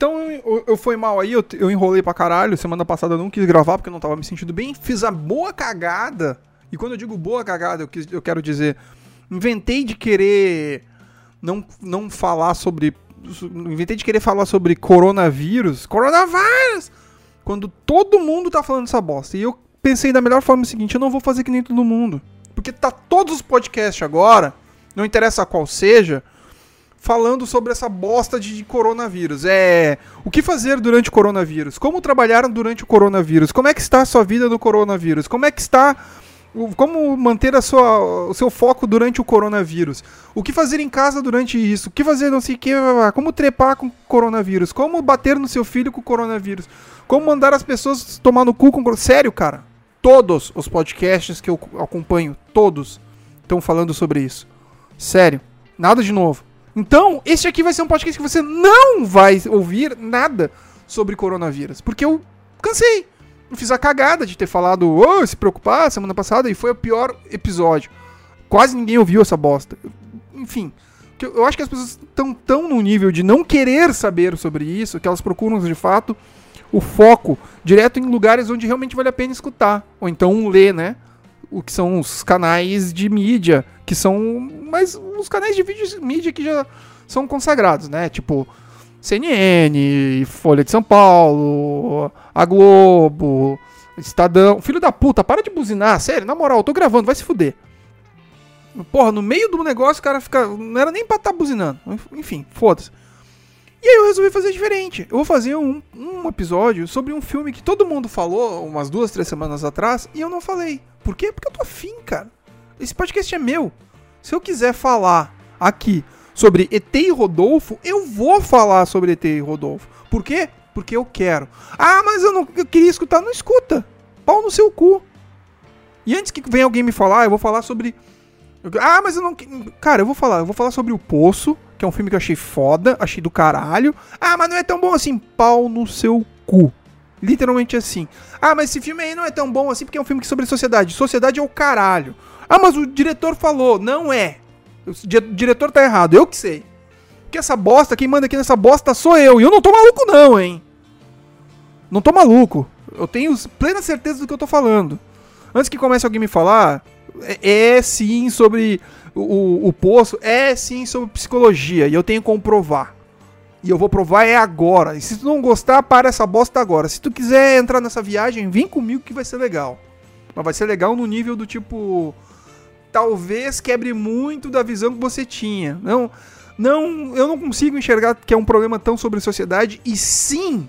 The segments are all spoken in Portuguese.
Então eu, eu fui mal aí, eu, eu enrolei pra caralho. Semana passada eu não quis gravar porque eu não tava me sentindo bem. Fiz a boa cagada. E quando eu digo boa cagada, eu, quis, eu quero dizer. Inventei de querer não, não falar sobre. Inventei de querer falar sobre coronavírus. Coronavírus! Quando todo mundo tá falando essa bosta. E eu pensei da melhor forma o seguinte: eu não vou fazer que nem todo mundo. Porque tá todos os podcasts agora, não interessa qual seja, falando sobre essa bosta de coronavírus. É. O que fazer durante o coronavírus? Como trabalhar durante o coronavírus? Como é que está a sua vida no coronavírus? Como é que está. Como manter a sua, o seu foco durante o coronavírus? O que fazer em casa durante isso? O que fazer não sei o que? Como trepar com o coronavírus? Como bater no seu filho com o coronavírus? Como mandar as pessoas tomar no cu com. Sério, cara? Todos os podcasts que eu acompanho, todos, estão falando sobre isso. Sério. Nada de novo. Então, este aqui vai ser um podcast que você não vai ouvir nada sobre coronavírus. Porque eu cansei. Eu fiz a cagada de ter falado, oh, se preocupar semana passada e foi o pior episódio. Quase ninguém ouviu essa bosta. Enfim, eu acho que as pessoas estão tão no nível de não querer saber sobre isso que elas procuram de fato o foco direto em lugares onde realmente vale a pena escutar. Ou então ler, né? O que são os canais de mídia, que são. Mas os canais de vídeo, mídia que já são consagrados, né? Tipo. CNN, Folha de São Paulo, a Globo, Estadão. Filho da puta, para de buzinar, sério, na moral, eu tô gravando, vai se fuder. Porra, no meio do negócio o cara fica. Não era nem pra estar tá buzinando. Enfim, foda-se. E aí eu resolvi fazer diferente. Eu vou fazer um, um episódio sobre um filme que todo mundo falou umas duas, três semanas atrás e eu não falei. Por quê? Porque eu tô afim, cara. Esse podcast é meu. Se eu quiser falar aqui sobre ET e Rodolfo, eu vou falar sobre ET e Rodolfo. Por quê? Porque eu quero. Ah, mas eu não eu queria escutar. Não escuta. Pau no seu cu. E antes que venha alguém me falar, eu vou falar sobre. Ah, mas eu não. Cara, eu vou falar. Eu vou falar sobre o Poço que é um filme que eu achei foda, achei do caralho. Ah, mas não é tão bom assim. Pau no seu cu. Literalmente assim. Ah, mas esse filme aí não é tão bom assim porque é um filme sobre sociedade. Sociedade é o caralho. Ah, mas o diretor falou. Não é. O diretor tá errado. Eu que sei. Porque essa bosta, quem manda aqui nessa bosta sou eu. E eu não tô maluco, não, hein? Não tô maluco. Eu tenho plena certeza do que eu tô falando. Antes que comece alguém me falar, é, é sim sobre o, o poço é sim sobre psicologia e eu tenho como provar. E eu vou provar é agora. E se tu não gostar, para essa bosta agora. Se tu quiser entrar nessa viagem, vem comigo que vai ser legal. Mas vai ser legal no nível do tipo. Talvez quebre muito da visão que você tinha. Não, não, eu não consigo enxergar que é um problema tão sobre sociedade. E sim,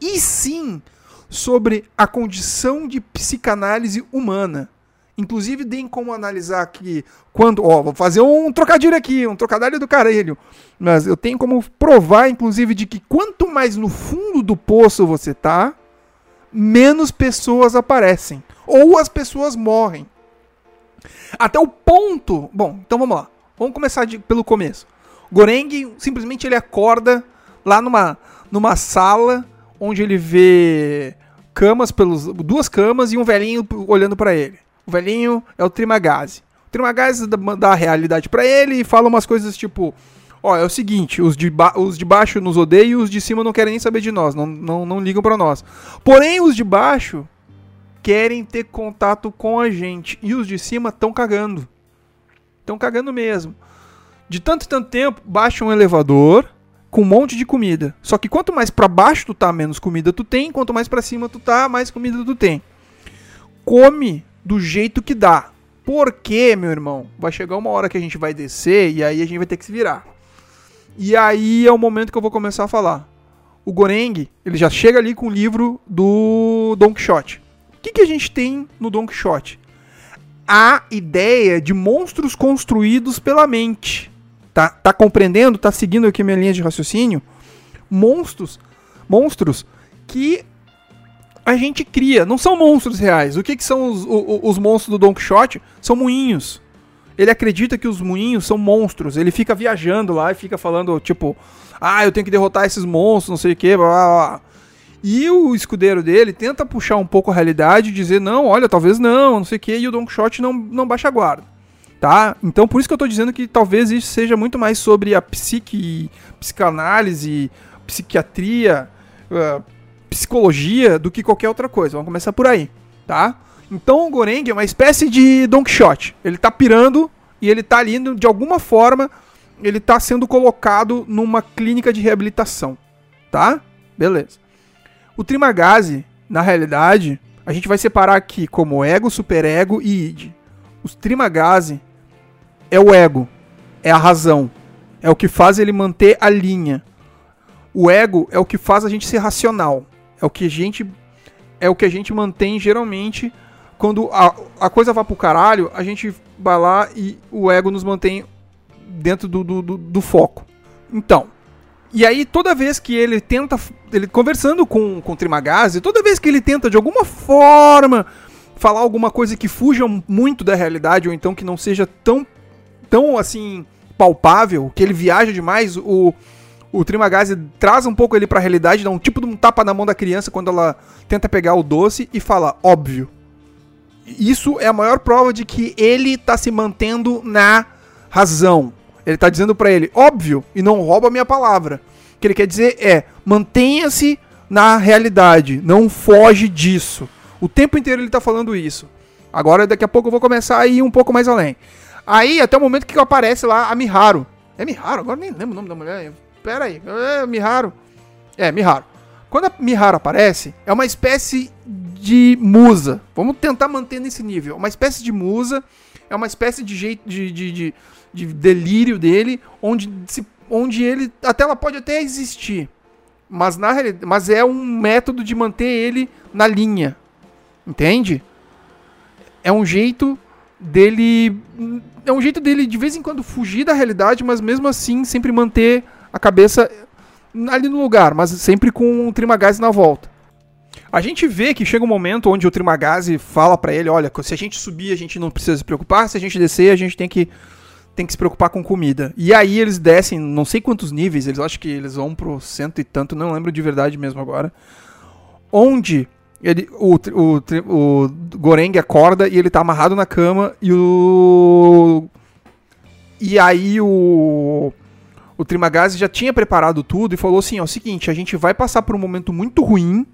e sim, sobre a condição de psicanálise humana. Inclusive, tem como analisar que quando. Ó, vou fazer um trocadilho aqui, um trocadilho do caralho. Mas eu tenho como provar, inclusive, de que quanto mais no fundo do poço você tá, menos pessoas aparecem. Ou as pessoas morrem. Até o ponto. Bom, então vamos lá. Vamos começar de, pelo começo. Goreng simplesmente ele acorda lá numa, numa sala onde ele vê camas pelos duas camas e um velhinho olhando para ele. O velhinho é o Trimagazi. O Trimagazi dá, a realidade para ele e fala umas coisas tipo: Ó, é o seguinte, os de, os de baixo nos odeiam e os de cima não querem nem saber de nós, não, não, não ligam para nós. Porém, os de baixo querem ter contato com a gente e os de cima estão cagando. Estão cagando mesmo. De tanto e tanto tempo, baixa um elevador com um monte de comida. Só que quanto mais para baixo tu tá, menos comida tu tem, quanto mais para cima tu tá, mais comida tu tem. Come do jeito que dá. Porque, meu irmão, vai chegar uma hora que a gente vai descer e aí a gente vai ter que se virar. E aí é o momento que eu vou começar a falar. O Goreng, ele já chega ali com o livro do Don Quixote. O que, que a gente tem no Don Quixote? A ideia de monstros construídos pela mente. Tá, tá compreendendo? Tá seguindo aqui minha linha de raciocínio? Monstros, monstros que a gente cria. Não são monstros reais. O que, que são os, os, os monstros do Don Quixote? São moinhos. Ele acredita que os moinhos são monstros. Ele fica viajando lá e fica falando, tipo, ah, eu tenho que derrotar esses monstros, não sei o que, blá, blá, blá. E o escudeiro dele tenta puxar um pouco a realidade e dizer, não, olha, talvez não, não sei o que, e o Don Quixote não, não baixa a guarda. Tá? Então por isso que eu tô dizendo que talvez isso seja muito mais sobre a psique, psicanálise, psiquiatria, uh, psicologia do que qualquer outra coisa. Vamos começar por aí, tá? Então o Goreng é uma espécie de Don Quixote. Ele tá pirando e ele tá ali, de alguma forma, ele tá sendo colocado numa clínica de reabilitação, tá? Beleza. O Trimagazi, na realidade, a gente vai separar aqui como ego, superego e id. Os Trimagazi é o ego, é a razão, é o que faz ele manter a linha. O ego é o que faz a gente ser racional, é o que a gente é o que a gente mantém geralmente quando a, a coisa vai pro caralho, a gente vai lá e o ego nos mantém dentro do, do, do, do foco. Então, e aí toda vez que ele tenta, ele conversando com, com o Trimagazi, toda vez que ele tenta de alguma forma falar alguma coisa que fuja muito da realidade ou então que não seja tão, tão assim palpável, que ele viaja demais, o, o Trimagazi traz um pouco ele pra realidade, dá um tipo de um tapa na mão da criança quando ela tenta pegar o doce e fala, óbvio isso é a maior prova de que ele tá se mantendo na razão. Ele tá dizendo para ele, óbvio, e não rouba a minha palavra. O que ele quer dizer é, mantenha-se na realidade, não foge disso. O tempo inteiro ele tá falando isso. Agora, daqui a pouco eu vou começar a ir um pouco mais além. Aí, até o momento que aparece lá a Miharu. É Miharu? Agora nem lembro o nome da mulher. Pera aí. É Miharu. É, Miharu. Quando a Miharu aparece, é uma espécie de musa. Vamos tentar manter nesse nível. Uma espécie de musa, é uma espécie de jeito de, de, de, de delírio dele, onde, se, onde ele. Até ela pode até existir. Mas, na mas é um método de manter ele na linha. Entende? É um jeito dele. É um jeito dele de vez em quando fugir da realidade, mas mesmo assim sempre manter a cabeça ali no lugar, mas sempre com um Trimagazzi na volta. A gente vê que chega um momento onde o Trimagazi fala para ele, olha, se a gente subir, a gente não precisa se preocupar, se a gente descer, a gente tem que tem que se preocupar com comida. E aí eles descem, não sei quantos níveis, eles acho que eles vão pro cento e tanto, não lembro de verdade mesmo agora. Onde ele, o, o, o Goreng acorda e ele tá amarrado na cama e o. E aí o. O Trimagazi já tinha preparado tudo e falou assim: ó, é o seguinte, a gente vai passar por um momento muito ruim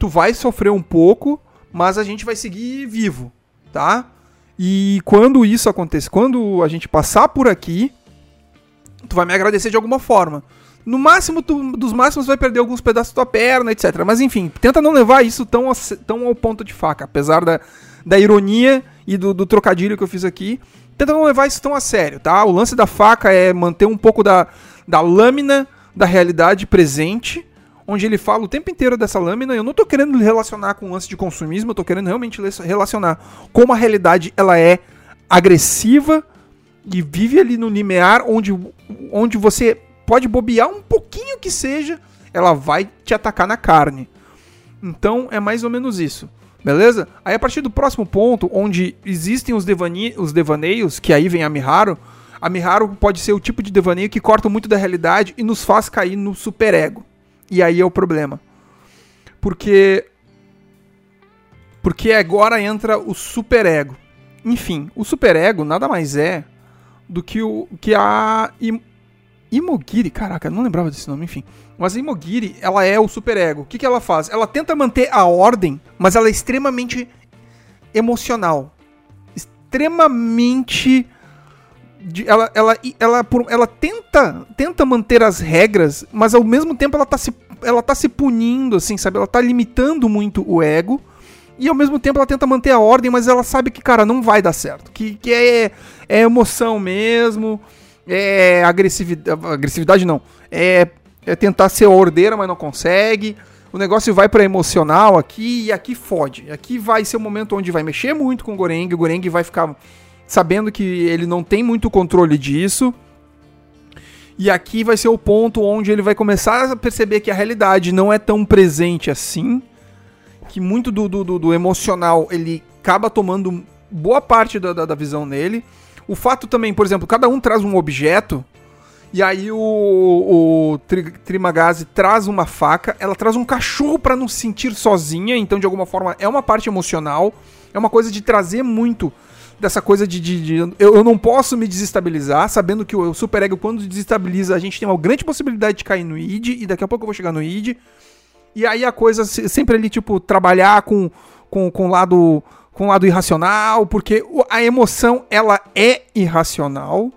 tu vai sofrer um pouco, mas a gente vai seguir vivo, tá? E quando isso acontecer, quando a gente passar por aqui, tu vai me agradecer de alguma forma. No máximo, tu, dos máximos, vai perder alguns pedaços da tua perna, etc. Mas enfim, tenta não levar isso tão, tão ao ponto de faca. Apesar da, da ironia e do, do trocadilho que eu fiz aqui, tenta não levar isso tão a sério, tá? O lance da faca é manter um pouco da, da lâmina da realidade presente onde ele fala o tempo inteiro dessa lâmina. Eu não tô querendo relacionar com o lance de consumismo, eu tô querendo realmente relacionar como a realidade ela é agressiva e vive ali no limiar onde, onde você pode bobear um pouquinho que seja, ela vai te atacar na carne. Então é mais ou menos isso. Beleza? Aí a partir do próximo ponto, onde existem os, devani os devaneios, que aí vem a Miharu, a Miharu pode ser o tipo de devaneio que corta muito da realidade e nos faz cair no superego. E aí é o problema. Porque. Porque agora entra o superego. Enfim, o superego nada mais é do que o que a Imogiri, caraca, não lembrava desse nome, enfim. Mas a Imogiri, ela é o superego. O que, que ela faz? Ela tenta manter a ordem, mas ela é extremamente emocional. Extremamente de, ela, ela, ela, ela, ela tenta, tenta manter as regras, mas ao mesmo tempo ela tá, se, ela tá se punindo, assim, sabe? Ela tá limitando muito o ego. E ao mesmo tempo ela tenta manter a ordem, mas ela sabe que, cara, não vai dar certo. Que, que é, é emoção mesmo, é agressividade. Agressividade não. É, é tentar ser ordeira, mas não consegue. O negócio vai para emocional aqui e aqui fode. Aqui vai ser o momento onde vai mexer muito com o Goreng. O Goreng vai ficar sabendo que ele não tem muito controle disso. E aqui vai ser o ponto onde ele vai começar a perceber que a realidade não é tão presente assim. Que muito do, do, do emocional ele acaba tomando boa parte da, da, da, visão nele. O fato também, por exemplo, cada um traz um objeto. E aí o, o Trimagazi traz uma faca. Ela traz um cachorro para não se sentir sozinha. Então, de alguma forma, é uma parte emocional. É uma coisa de trazer muito dessa coisa de. de, de eu, eu, não posso me desestabilizar, sabendo que o, o super ego, quando desestabiliza, a gente tem uma grande possibilidade de cair no id, e daqui a pouco eu vou chegar no id. E aí a coisa sempre ali, tipo, trabalhar com, com, com o lado com o lado irracional, porque a emoção ela é irracional.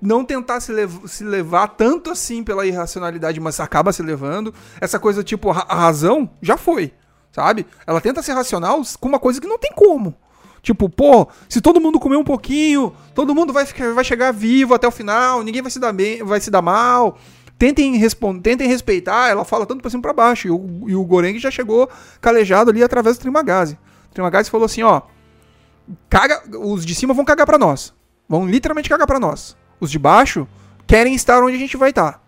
Não tentar se, lev se levar tanto assim pela irracionalidade, mas acaba se levando. Essa coisa tipo, a razão já foi, sabe? Ela tenta ser racional com uma coisa que não tem como. Tipo, pô, se todo mundo comer um pouquinho, todo mundo vai, ficar, vai chegar vivo até o final, ninguém vai se dar bem, vai se dar mal. Tentem, tentem respeitar, ela fala tanto pra cima e pra baixo. E o, o Goreng já chegou calejado ali através do Trimagazi. O Trimagazi falou assim, ó. Caga, os de cima vão cagar pra nós. Vão literalmente cagar pra nós. Os de baixo querem estar onde a gente vai estar.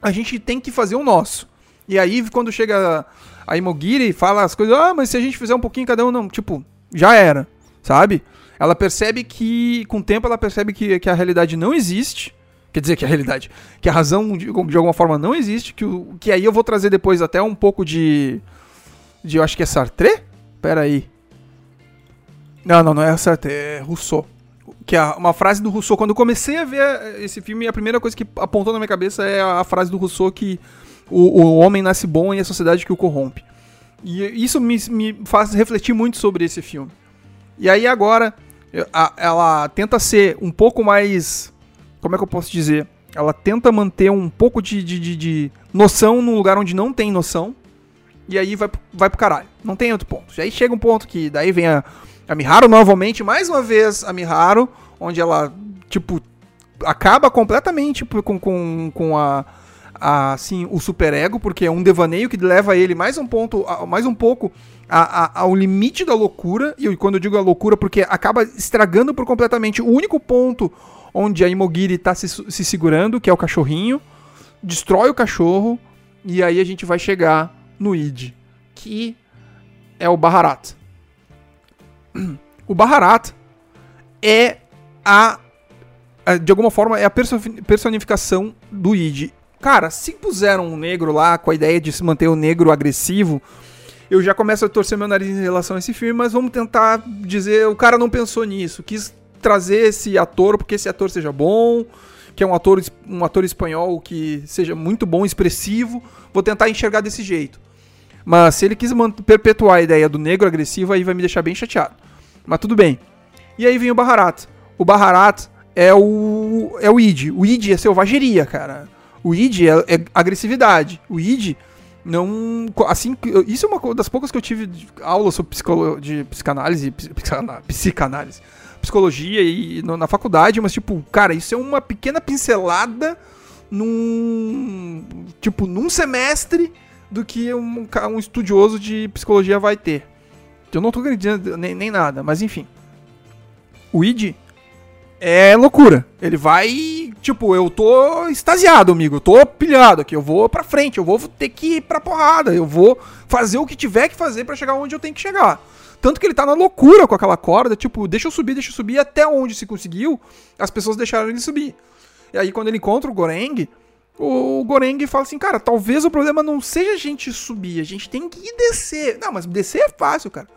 A gente tem que fazer o nosso. E aí, quando chega a Imogiri e fala as coisas, ah, mas se a gente fizer um pouquinho cada um, não, tipo, já era, sabe? Ela percebe que, com o tempo, ela percebe que, que a realidade não existe. Quer dizer, que a realidade, que a razão de, de alguma forma não existe. Que, o, que aí eu vou trazer depois até um pouco de. de eu acho que é Sartre? Pera aí. Não, não, não é Sartre, é Rousseau. Que é uma frase do Rousseau. Quando eu comecei a ver esse filme, a primeira coisa que apontou na minha cabeça é a frase do Rousseau que o, o homem nasce bom e a sociedade que o corrompe. E isso me, me faz refletir muito sobre esse filme. E aí agora, ela tenta ser um pouco mais. Como é que eu posso dizer? Ela tenta manter um pouco de, de, de, de noção num lugar onde não tem noção. E aí vai, vai pro caralho. Não tem outro ponto. E aí chega um ponto que daí vem a, a Miharu novamente, mais uma vez a Miharu, onde ela, tipo, acaba completamente com, com, com a, a, assim, o superego, porque é um devaneio que leva ele mais um ponto, mais um pouco a, ao limite da loucura. E quando eu digo a loucura, porque acaba estragando por completamente o único ponto onde a Imogiri está se, se segurando, que é o cachorrinho, destrói o cachorro, e aí a gente vai chegar no id, que é o Baharat. O Baharat é a de alguma forma é a personificação do id. Cara, se puseram um negro lá com a ideia de se manter o negro agressivo, eu já começo a torcer meu nariz em relação a esse filme, mas vamos tentar dizer, o cara não pensou nisso, quis trazer esse ator porque esse ator seja bom, que é um ator, um ator espanhol que seja muito bom, expressivo, vou tentar enxergar desse jeito. Mas se ele quis perpetuar a ideia do negro agressivo, aí vai me deixar bem chateado. Mas tudo bem. E aí vem o Baharat. O Baharat é o é o id. O id é selvageria, cara. O id é, é agressividade. O id não. Assim, isso é uma das poucas que eu tive aula sobre psicolo, de psicanálise, psicanálise, psicologia e na faculdade, mas tipo, cara, isso é uma pequena pincelada num. Tipo, num semestre do que um, um estudioso de psicologia vai ter. Eu não tô acreditando nem, nem nada, mas enfim. O id é loucura. Ele vai, tipo, eu tô extasiado, amigo. Eu tô pilhado aqui. Eu vou pra frente. Eu vou ter que ir pra porrada. Eu vou fazer o que tiver que fazer para chegar onde eu tenho que chegar. Tanto que ele tá na loucura com aquela corda, tipo, deixa eu subir, deixa eu subir, até onde se conseguiu, as pessoas deixaram ele subir. E aí, quando ele encontra o Goreng, o Goreng fala assim, cara, talvez o problema não seja a gente subir, a gente tem que descer. Não, mas descer é fácil, cara.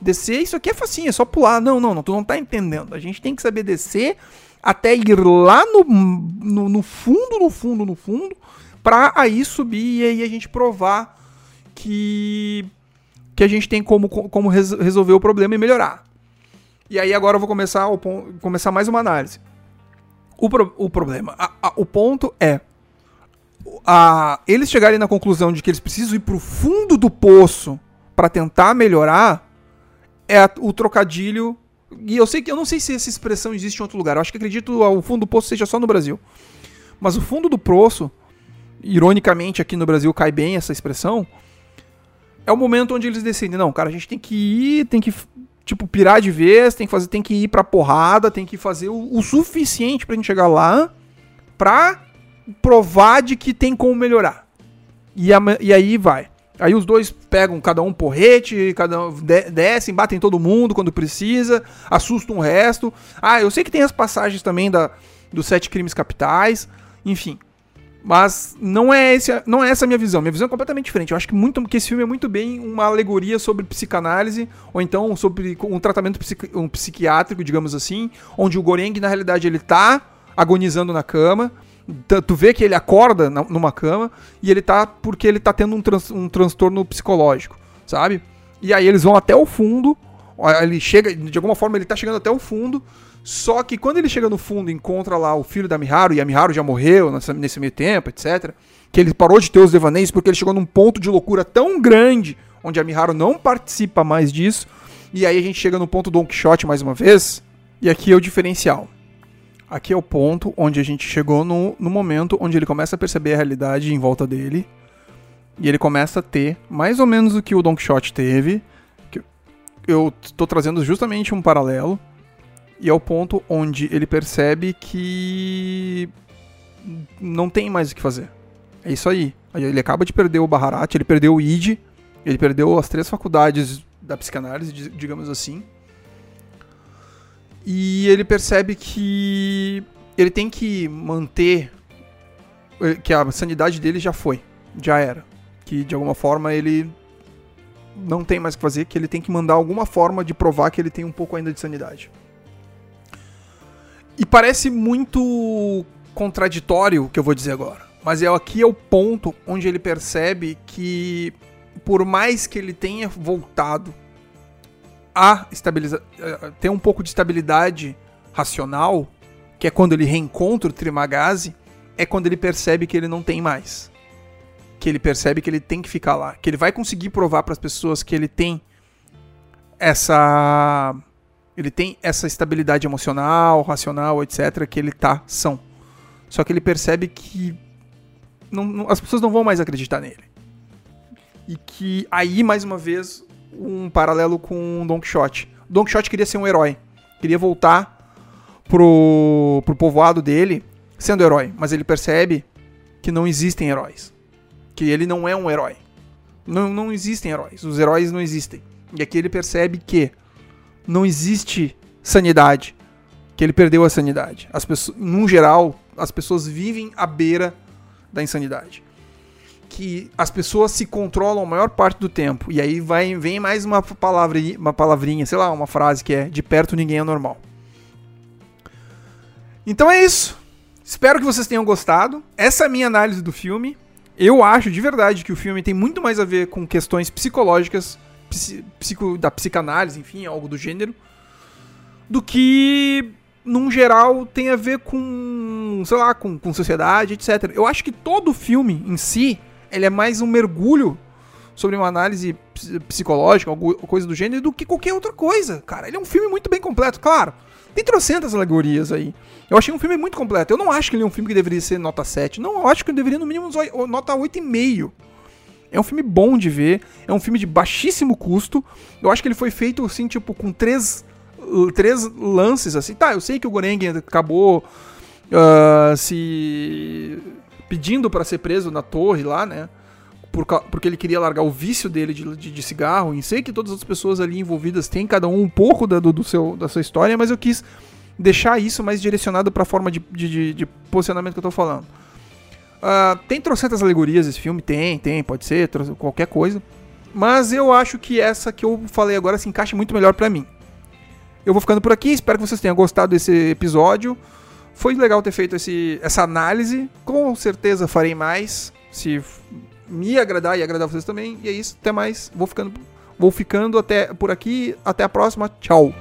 Descer, isso aqui é facinho, é só pular. Não, não, não, tu não tá entendendo. A gente tem que saber descer até ir lá no, no, no fundo, no fundo, no fundo, pra aí subir e aí a gente provar que, que a gente tem como, como resolver o problema e melhorar. E aí agora eu vou começar, o, começar mais uma análise. O, pro, o problema, a, a, o ponto é, a, eles chegarem na conclusão de que eles precisam ir pro fundo do poço para tentar melhorar, é o trocadilho. E eu sei que eu não sei se essa expressão existe em outro lugar. Eu acho que acredito o fundo do poço seja só no Brasil. Mas o fundo do poço, ironicamente aqui no Brasil cai bem essa expressão, é o momento onde eles decidem, não, cara, a gente tem que ir, tem que tipo pirar de vez, tem que fazer, tem que ir pra porrada, tem que fazer o, o suficiente pra gente chegar lá pra provar de que tem como melhorar. E, a, e aí vai. Aí os dois pegam cada um porrete, cada um descem, batem todo mundo quando precisa, assustam o resto. Ah, eu sei que tem as passagens também da, dos sete crimes capitais, enfim. Mas não é, esse, não é essa a minha visão. Minha visão é completamente diferente. Eu acho que, muito, que esse filme é muito bem uma alegoria sobre psicanálise, ou então sobre um tratamento psiqui, um psiquiátrico, digamos assim, onde o Goreng, na realidade, ele tá agonizando na cama. Tu vê que ele acorda numa cama e ele tá porque ele tá tendo um, trans, um transtorno psicológico, sabe? E aí eles vão até o fundo, ele chega, de alguma forma ele tá chegando até o fundo, só que quando ele chega no fundo e encontra lá o filho da Miharu, e a Miharu já morreu nessa, nesse meio tempo, etc. Que ele parou de ter os devaneios porque ele chegou num ponto de loucura tão grande, onde a Miharu não participa mais disso. E aí a gente chega no ponto Don Quixote mais uma vez. E aqui é o diferencial. Aqui é o ponto onde a gente chegou no, no momento onde ele começa a perceber a realidade em volta dele. E ele começa a ter mais ou menos o que o Don Quixote teve. Que eu estou trazendo justamente um paralelo e é o ponto onde ele percebe que não tem mais o que fazer. É isso aí. Ele acaba de perder o Baharat, ele perdeu o ID, ele perdeu as três faculdades da psicanálise, digamos assim. E ele percebe que ele tem que manter que a sanidade dele já foi, já era. Que de alguma forma ele não tem mais o que fazer, que ele tem que mandar alguma forma de provar que ele tem um pouco ainda de sanidade. E parece muito contraditório o que eu vou dizer agora. Mas é aqui é o ponto onde ele percebe que por mais que ele tenha voltado a estabilizar, ter um pouco de estabilidade racional, que é quando ele reencontra o Trimagazi, é quando ele percebe que ele não tem mais. Que ele percebe que ele tem que ficar lá, que ele vai conseguir provar para as pessoas que ele tem essa ele tem essa estabilidade emocional, racional, etc., que ele tá são. Só que ele percebe que não, não, as pessoas não vão mais acreditar nele. E que aí, mais uma vez, um paralelo com Don Quixote. Don Quixote queria ser um herói. Queria voltar pro, pro povoado dele sendo herói. Mas ele percebe que não existem heróis. Que ele não é um herói. Não, não existem heróis. Os heróis não existem. E aqui ele percebe que não existe sanidade. Que ele perdeu a sanidade. As pessoas, num geral, as pessoas vivem à beira da insanidade. Que as pessoas se controlam a maior parte do tempo. E aí vai, vem mais uma, palavra, uma palavrinha, sei lá, uma frase que é: de perto ninguém é normal. Então é isso. Espero que vocês tenham gostado. Essa é a minha análise do filme. Eu acho de verdade que o filme tem muito mais a ver com questões psicológicas psico, da psicanálise, enfim, algo do gênero, do que, num geral, tem a ver com, sei lá, com, com sociedade, etc. Eu acho que todo o filme em si, ele é mais um mergulho sobre uma análise psicológica, alguma coisa do gênero, do que qualquer outra coisa, cara. Ele é um filme muito bem completo, claro. Tem trocentas alegorias aí. Eu achei um filme muito completo. Eu não acho que ele é um filme que deveria ser nota 7. Não, eu acho que ele deveria, no mínimo, nota 8,5. É um filme bom de ver, é um filme de baixíssimo custo. Eu acho que ele foi feito assim, tipo, com três, três lances assim. Tá, eu sei que o Goreng acabou uh, se pedindo para ser preso na torre lá, né? Por, porque ele queria largar o vício dele de, de, de, cigarro. E sei que todas as pessoas ali envolvidas têm cada um um pouco da, do, do seu, da sua história, mas eu quis deixar isso mais direcionado para a forma de, de, de, posicionamento que eu tô falando. Uh, tem trocentas alegorias esse filme? Tem, tem, pode ser, qualquer coisa. Mas eu acho que essa que eu falei agora se encaixa muito melhor para mim. Eu vou ficando por aqui, espero que vocês tenham gostado desse episódio. Foi legal ter feito esse, essa análise. Com certeza farei mais. Se me agradar e agradar vocês também. E é isso, até mais. Vou ficando, vou ficando até por aqui. Até a próxima. Tchau.